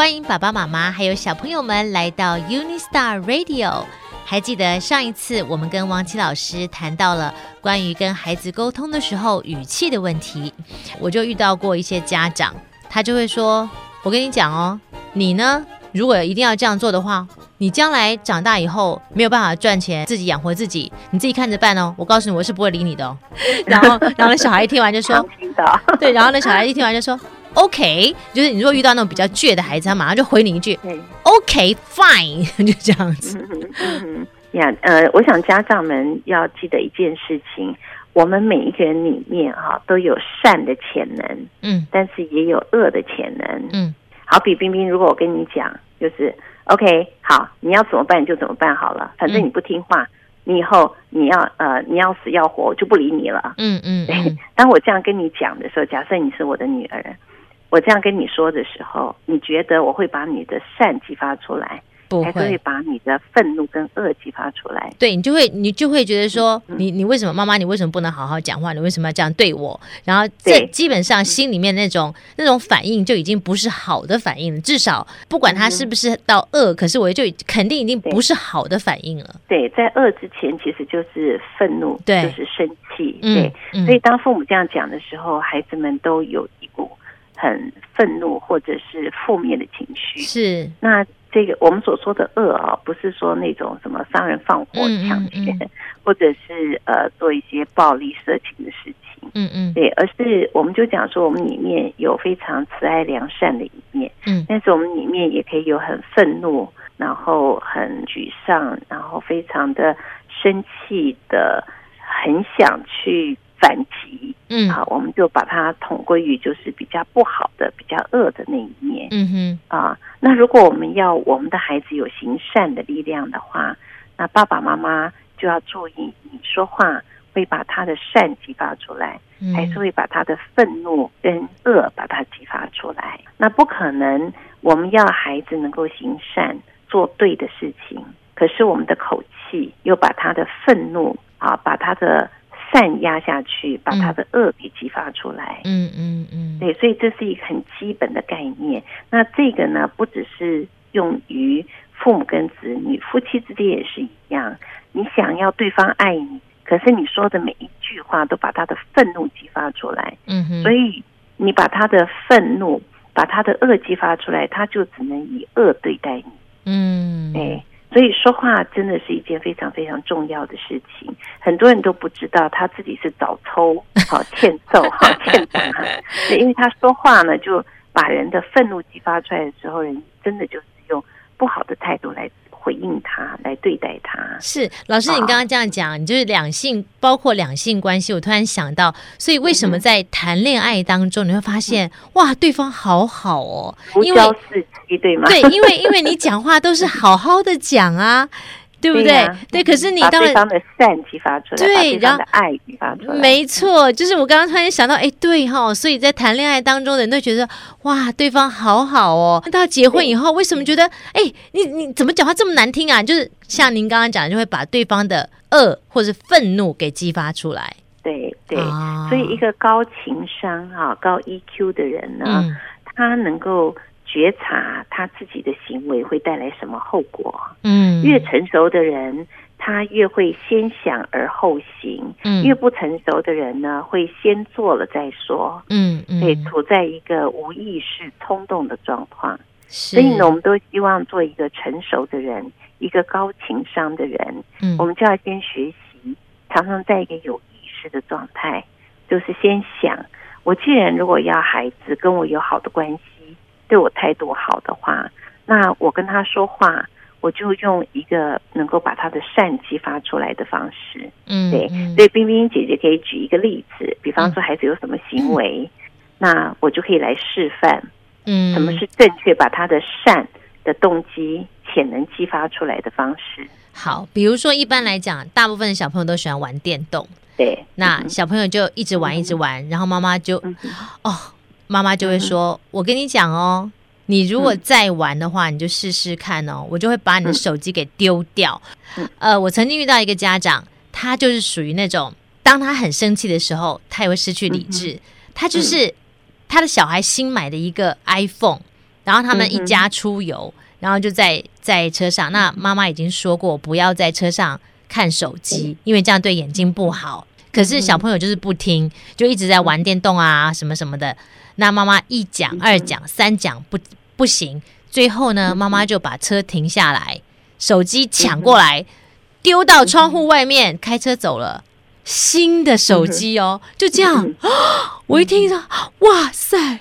欢迎爸爸妈妈还有小朋友们来到 UniStar Radio。还记得上一次我们跟王琦老师谈到了关于跟孩子沟通的时候语气的问题，我就遇到过一些家长，他就会说：“我跟你讲哦，你呢，如果一定要这样做的话，你将来长大以后没有办法赚钱，自己养活自己，你自己看着办哦。我告诉你，我是不会理你的哦。”然后，然后那小孩一听完就说：“ 对。”然后那小孩一听完就说。OK，就是你如果遇到那种比较倔的孩子，他马上就回你一句 OK fine，就这样子。嗯呀，呃，我想家长们要记得一件事情：我们每一个人里面哈、啊、都有善的潜能，嗯，但是也有恶的潜能，嗯。好比冰冰，如果我跟你讲，就是 OK，好，你要怎么办就怎么办好了，反正你不听话，嗯、你以后你要呃你要死要活，我就不理你了。嗯嗯，嗯。当我这样跟你讲的时候，假设你是我的女儿。我这样跟你说的时候，你觉得我会把你的善激发出来，不会，还会把你的愤怒跟恶激发出来？对，你就会，你就会觉得说，嗯、你你为什么妈妈，你为什么不能好好讲话？你为什么要这样对我？然后这基本上心里面那种那种反应就已经不是好的反应了。至少不管他是不是到恶，嗯、可是我就肯定已经不是好的反应了。对，在恶之前其实就是愤怒，对，就是生气。对，嗯、所以当父母这样讲的时候，孩子们都有一股。很愤怒或者是负面的情绪，是。那这个我们所说的恶啊，不是说那种什么杀人放火、抢劫，嗯嗯。嗯、或者是呃做一些暴力、色情的事情，嗯嗯，对，而是我们就讲说我们里面有非常慈爱良善的一面，嗯，但是我们里面也可以有很愤怒，然后很沮丧，然后非常的生气的，很想去。反击，嗯，啊，我们就把它统归于就是比较不好的、比较恶的那一面，嗯哼，啊，那如果我们要我们的孩子有行善的力量的话，那爸爸妈妈就要注意，你说话会把他的善激发出来，嗯、还是会把他的愤怒跟恶把它激发出来？那不可能，我们要孩子能够行善，做对的事情，可是我们的口气又把他的愤怒啊，把他的。善压下去，把他的恶给激发出来。嗯嗯嗯，对，所以这是一个很基本的概念。那这个呢，不只是用于父母跟子女，夫妻之间也是一样。你想要对方爱你，可是你说的每一句话都把他的愤怒激发出来。嗯哼，所以你把他的愤怒、把他的恶激发出来，他就只能以恶对待你。嗯，对。所以说话真的是一件非常非常重要的事情，很多人都不知道他自己是早抽 好欠揍好欠打，对，因为他说话呢，就把人的愤怒激发出来的时候，人真的就是用不好的态度来。回应他，来对待他。是老师，你刚刚这样讲，你就是两性，包括两性关系。我突然想到，所以为什么在谈恋爱当中，你会发现哇，对方好好哦，因为对吗？对，因为 因为你讲话都是好好的讲啊。对不对？对，啊、对，可是你当然把对方的善激发出来，对，然后的爱激发出来，没错，就是我刚刚突然想到，哎，对哈、哦，所以在谈恋爱当中，人都觉得哇，对方好好哦。到结婚以后，为什么觉得哎，你你怎么讲话这么难听啊？就是像您刚刚讲的，就会把对方的恶或者愤怒给激发出来。对对，啊、所以一个高情商哈、高 EQ 的人呢，嗯、他能够。觉察他自己的行为会带来什么后果？嗯，越成熟的人，他越会先想而后行。嗯，越不成熟的人呢，会先做了再说。嗯嗯，对，处在一个无意识冲动的状况。是所以呢，我们都希望做一个成熟的人，一个高情商的人。嗯，我们就要先学习，常常在一个有意识的状态，就是先想：我既然如果要孩子跟我有好的关系。对我态度好的话，那我跟他说话，我就用一个能够把他的善激发出来的方式。嗯，对，所以冰冰姐姐可以举一个例子，比方说孩子有什么行为，嗯、那我就可以来示范，嗯，什么是正确把他的善的动机潜能激发出来的方式。好，比如说一般来讲，大部分的小朋友都喜欢玩电动，对，那小朋友就一直玩一直玩，嗯、然后妈妈就，嗯、哦。妈妈就会说：“嗯、我跟你讲哦，你如果再玩的话，嗯、你就试试看哦，我就会把你的手机给丢掉。嗯”呃，我曾经遇到一个家长，他就是属于那种，当他很生气的时候，他也会失去理智。嗯、他就是他的小孩新买的一个 iPhone，然后他们一家出游，嗯、然后就在在车上。那妈妈已经说过不要在车上看手机，因为这样对眼睛不好。可是小朋友就是不听，就一直在玩电动啊什么什么的。那妈妈一讲二讲三讲不不行，最后呢，妈妈就把车停下来，手机抢过来，丢到窗户外面，开车走了。新的手机哦，就这样，我一听到，哇塞，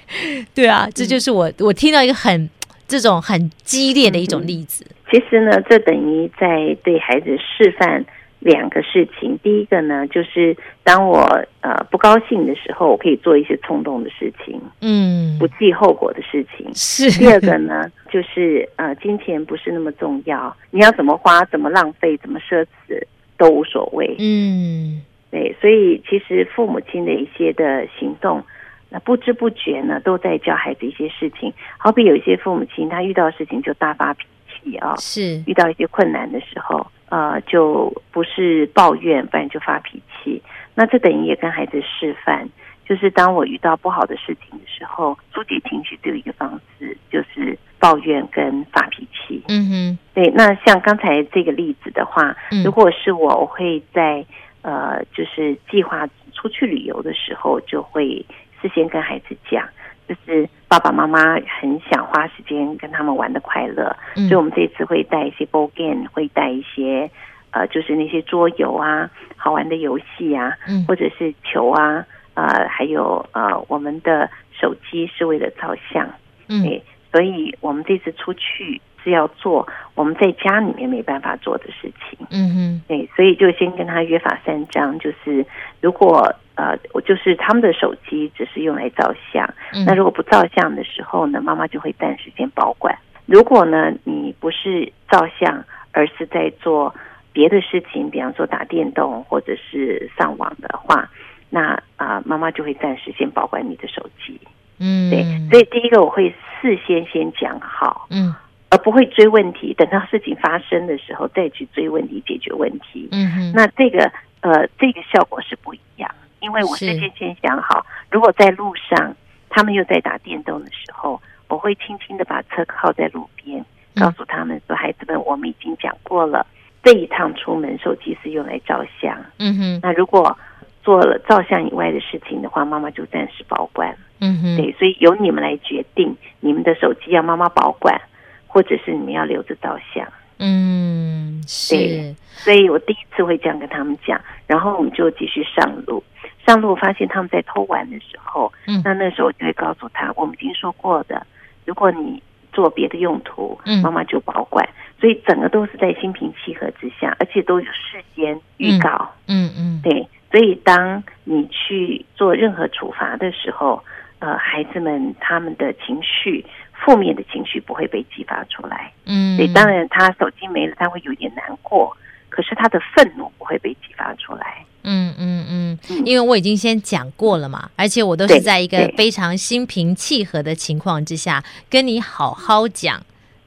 对啊，这就是我我听到一个很这种很激烈的一种例子。其实呢，这等于在对孩子示范。两个事情，第一个呢，就是当我呃不高兴的时候，我可以做一些冲动的事情，嗯，不计后果的事情。是。第二个呢，就是呃，金钱不是那么重要，你要怎么花、怎么浪费、怎么奢侈都无所谓。嗯，对，所以其实父母亲的一些的行动，那不知不觉呢，都在教孩子一些事情。好比有一些父母亲，他遇到事情就大发脾气啊，是遇到一些困难的时候。呃，就不是抱怨，不然就发脾气。那这等于也跟孩子示范，就是当我遇到不好的事情的时候，疏解情绪只有一个方式，就是抱怨跟发脾气。嗯哼，对。那像刚才这个例子的话，如果是我，我会在呃，就是计划出去旅游的时候，就会事先跟孩子讲。就是爸爸妈妈很想花时间跟他们玩的快乐，嗯、所以我们这次会带一些 board game，会带一些呃，就是那些桌游啊，好玩的游戏啊，嗯、或者是球啊，呃，还有呃，我们的手机是为了照相，嗯，所以我们这次出去是要做我们在家里面没办法做的事情，嗯哼，对，所以就先跟他约法三章，就是如果。呃，我就是他们的手机只是用来照相。嗯、那如果不照相的时候呢，妈妈就会暂时先保管。如果呢，你不是照相，而是在做别的事情，比方说打电动或者是上网的话，那啊、呃，妈妈就会暂时先保管你的手机。嗯，对。所以第一个我会事先先讲好，嗯，而不会追问题，等到事情发生的时候再去追问题解决问题。嗯哼，那这个呃，这个效果是不一样。因为我事先先想好，如果在路上他们又在打电动的时候，我会轻轻的把车靠在路边，告诉他们说：“孩子们，我们已经讲过了，这一趟出门手机是用来照相。嗯哼，那如果做了照相以外的事情的话，妈妈就暂时保管。嗯哼，对，所以由你们来决定，你们的手机要妈妈保管，或者是你们要留着照相。嗯，是。对，所以我第一次会这样跟他们讲，然后我们就继续上路。上路发现他们在偷玩的时候，嗯，那那时候我就会告诉他，我们已经说过的，如果你做别的用途，嗯，妈妈就保管。所以整个都是在心平气和之下，而且都有事先预告，嗯嗯，对。所以当你去做任何处罚的时候，呃，孩子们他们的情绪，负面的情绪不会被激发出来，嗯，所以当然他手机没了，他会有点难过，可是他的愤怒不会被激发出来。嗯嗯嗯，因为我已经先讲过了嘛，而且我都是在一个非常心平气和的情况之下跟你好好讲。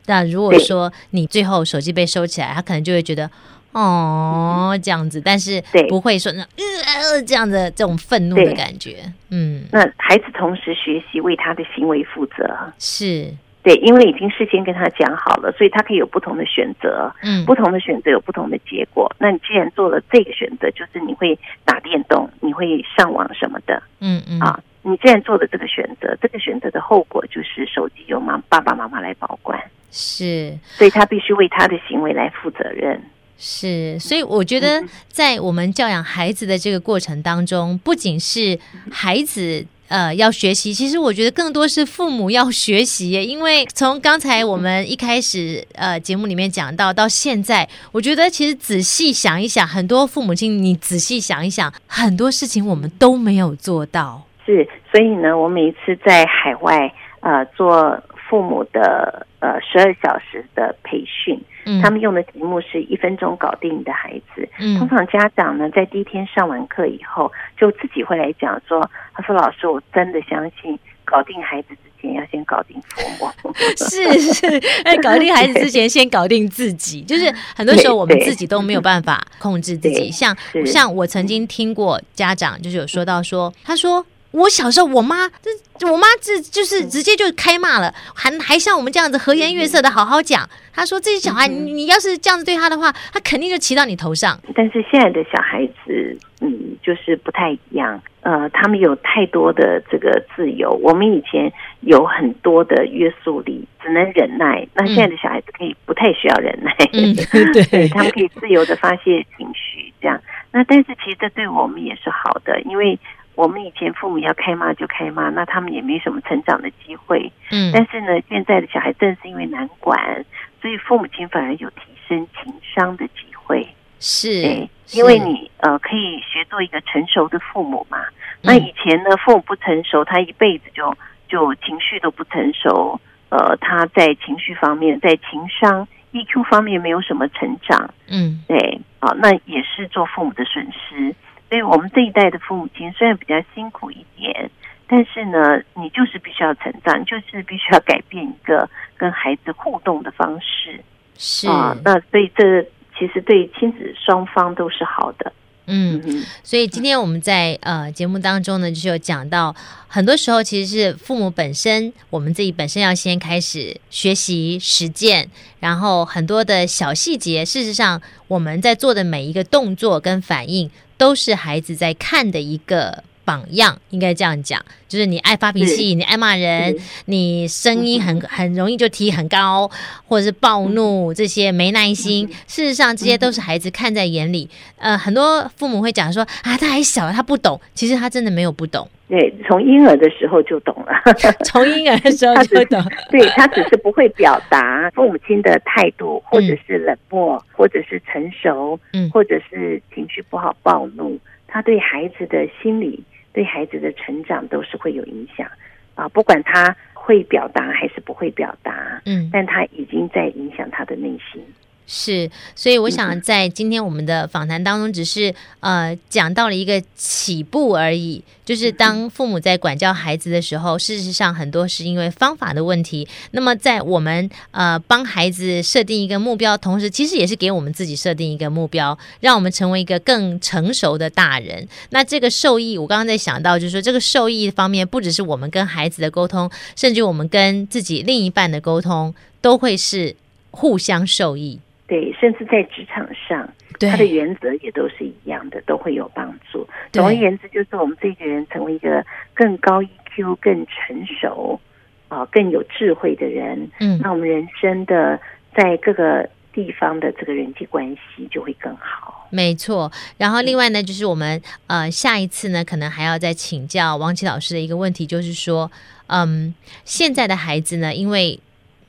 那如果说你最后手机被收起来，他可能就会觉得哦这样子，但是不会说那呃这样的这种愤怒的感觉。嗯，那孩子同时学习为他的行为负责。是。对，因为已经事先跟他讲好了，所以他可以有不同的选择。嗯，不同的选择有不同的结果。那你既然做了这个选择，就是你会打电动，你会上网什么的。嗯嗯。啊，你既然做了这个选择，这个选择的后果就是手机由妈爸爸妈妈来保管。是，所以他必须为他的行为来负责任。是，所以我觉得在我们教养孩子的这个过程当中，不仅是孩子。呃，要学习，其实我觉得更多是父母要学习，因为从刚才我们一开始呃节目里面讲到到现在，我觉得其实仔细想一想，很多父母亲，你仔细想一想，很多事情我们都没有做到。是，所以呢，我每一次在海外呃做父母的呃十二小时的培训。嗯、他们用的题目是一分钟搞定你的孩子。嗯，通常家长呢，在第一天上完课以后，就自己会来讲说：“他说老师，我真的相信，搞定孩子之前要先搞定父母。”是是，哎，搞定孩子之前先搞定自己，就是很多时候我们自己都没有办法控制自己。像像我曾经听过家长就是有说到说，他说我小时候我妈，这我妈这就是直接就开骂了，还还像我们这样子和颜悦色的好好讲。她说这些小孩，你你要是这样子对他的话，他肯定就骑到你头上。但是现在的小孩子，嗯，就是不太一样。呃，他们有太多的这个自由，我们以前有很多的约束力，只能忍耐。那现在的小孩子可以不太需要忍耐，嗯、对，对他们可以自由的发泄情绪，这样。那但是其实这对我们也是好的，因为我们以前父母要开骂就开骂，那他们也没什么成长的机会。嗯，但是呢，现在的小孩正是因为难管，所以父母亲反而有提升情商的机会。是，因为你呃可以学做一个成熟的父母嘛。那以前呢，父母不成熟，他一辈子就就情绪都不成熟，呃，他在情绪方面，在情商 EQ 方面没有什么成长。嗯，对，啊，那也是做父母的损失。所以我们这一代的父母亲虽然比较辛苦一点，但是呢，你就是必须要成长，就是必须要改变一个跟孩子互动的方式。是啊，那所以这。其实对亲子双方都是好的，嗯，所以今天我们在呃节目当中呢，就是有讲到，很多时候其实是父母本身，我们自己本身要先开始学习实践，然后很多的小细节，事实上我们在做的每一个动作跟反应，都是孩子在看的一个。榜样应该这样讲，就是你爱发脾气，你爱骂人，你声音很很容易就提很高，或者是暴怒，这些没耐心。事实上，这些都是孩子看在眼里。呃，很多父母会讲说啊，他还小，他不懂。其实他真的没有不懂。对，从婴儿的时候就懂了，从婴儿的时候就懂。对，他只是不会表达父母亲的态度，或者是冷漠，嗯、或者是成熟，嗯，或者是情绪不好暴怒，他对孩子的心理。对孩子的成长都是会有影响啊，不管他会表达还是不会表达，嗯，但他已经在影响他的内心。是，所以我想在今天我们的访谈当中，只是呃讲到了一个起步而已。就是当父母在管教孩子的时候，事实上很多是因为方法的问题。那么在我们呃帮孩子设定一个目标，同时其实也是给我们自己设定一个目标，让我们成为一个更成熟的大人。那这个受益，我刚刚在想到，就是说这个受益方面，不只是我们跟孩子的沟通，甚至我们跟自己另一半的沟通，都会是互相受益。对，甚至在职场上，他的原则也都是一样的，都会有帮助。总而言之，就是我们这个人成为一个更高 EQ、更成熟啊、呃、更有智慧的人。嗯，那我们人生的在各个地方的这个人际关系就会更好。没错。然后另外呢，就是我们呃下一次呢，可能还要再请教王琦老师的一个问题，就是说，嗯，现在的孩子呢，因为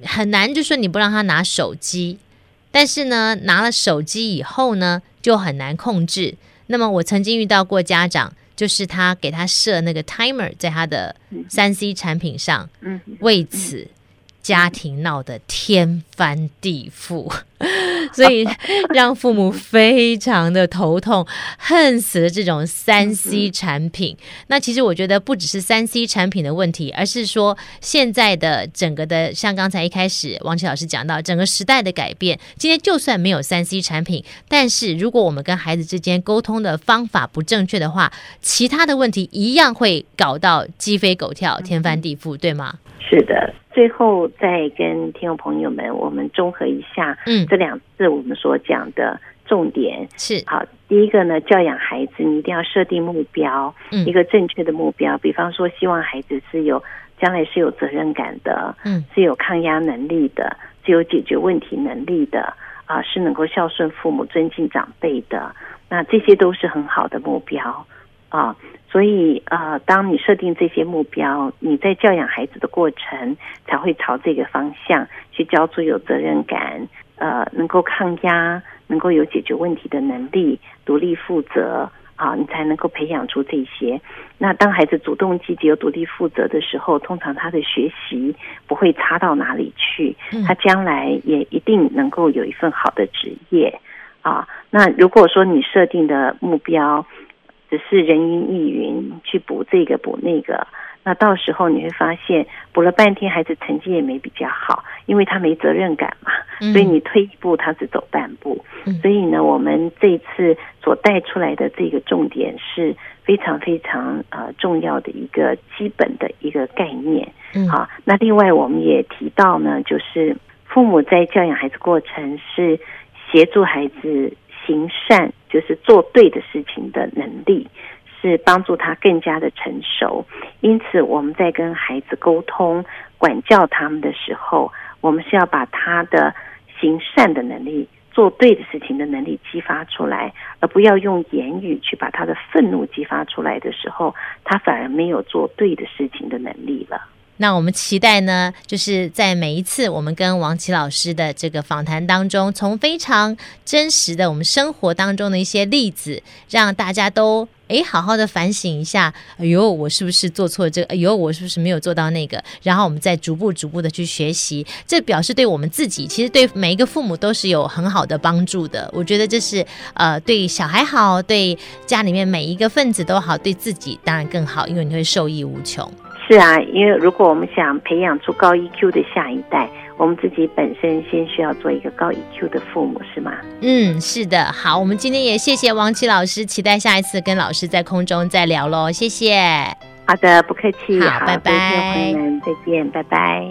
很难，就说你不让他拿手机。但是呢，拿了手机以后呢，就很难控制。那么我曾经遇到过家长，就是他给他设那个 timer 在他的三 C 产品上，为此家庭闹得天翻地覆。所以让父母非常的头痛，恨死了这种三 C 产品。那其实我觉得不只是三 C 产品的问题，而是说现在的整个的，像刚才一开始王琦老师讲到，整个时代的改变。今天就算没有三 C 产品，但是如果我们跟孩子之间沟通的方法不正确的话，其他的问题一样会搞到鸡飞狗跳、天翻地覆，对吗？是的。最后再跟听众朋友们，我们综合一下，嗯，这两次我们所讲的重点是好。第一个呢，教养孩子，你一定要设定目标，嗯，一个正确的目标。比方说，希望孩子是有将来是有责任感的，嗯，是有抗压能力的，是有解决问题能力的，啊，是能够孝顺父母、尊敬长辈的。那这些都是很好的目标啊。所以，呃，当你设定这些目标，你在教养孩子的过程才会朝这个方向去教出有责任感，呃，能够抗压，能够有解决问题的能力，独立负责啊，你才能够培养出这些。那当孩子主动积极、又独立负责的时候，通常他的学习不会差到哪里去，他将来也一定能够有一份好的职业啊。那如果说你设定的目标，只是人云亦云，去补这个补那个，那到时候你会发现补了半天，孩子成绩也没比较好，因为他没责任感嘛，所以你退一步，他只走半步。所以呢，我们这次所带出来的这个重点是非常非常呃重要的一个基本的一个概念。好，那另外我们也提到呢，就是父母在教养孩子过程是协助孩子行善，就是做对的事情的能力。是帮助他更加的成熟，因此我们在跟孩子沟通、管教他们的时候，我们是要把他的行善的能力、做对的事情的能力激发出来，而不要用言语去把他的愤怒激发出来的时候，他反而没有做对的事情的能力了。那我们期待呢，就是在每一次我们跟王琦老师的这个访谈当中，从非常真实的我们生活当中的一些例子，让大家都。哎，好好的反省一下，哎呦，我是不是做错这个？哎呦，我是不是没有做到那个？然后我们再逐步逐步的去学习，这表示对我们自己，其实对每一个父母都是有很好的帮助的。我觉得这是呃，对小孩好，对家里面每一个分子都好，对自己当然更好，因为你会受益无穷。是啊，因为如果我们想培养出高 EQ 的下一代。我们自己本身先需要做一个高 EQ 的父母，是吗？嗯，是的。好，我们今天也谢谢王琦老师，期待下一次跟老师在空中再聊喽。谢谢。好的，不客气。好，拜拜。再见，再见，拜拜。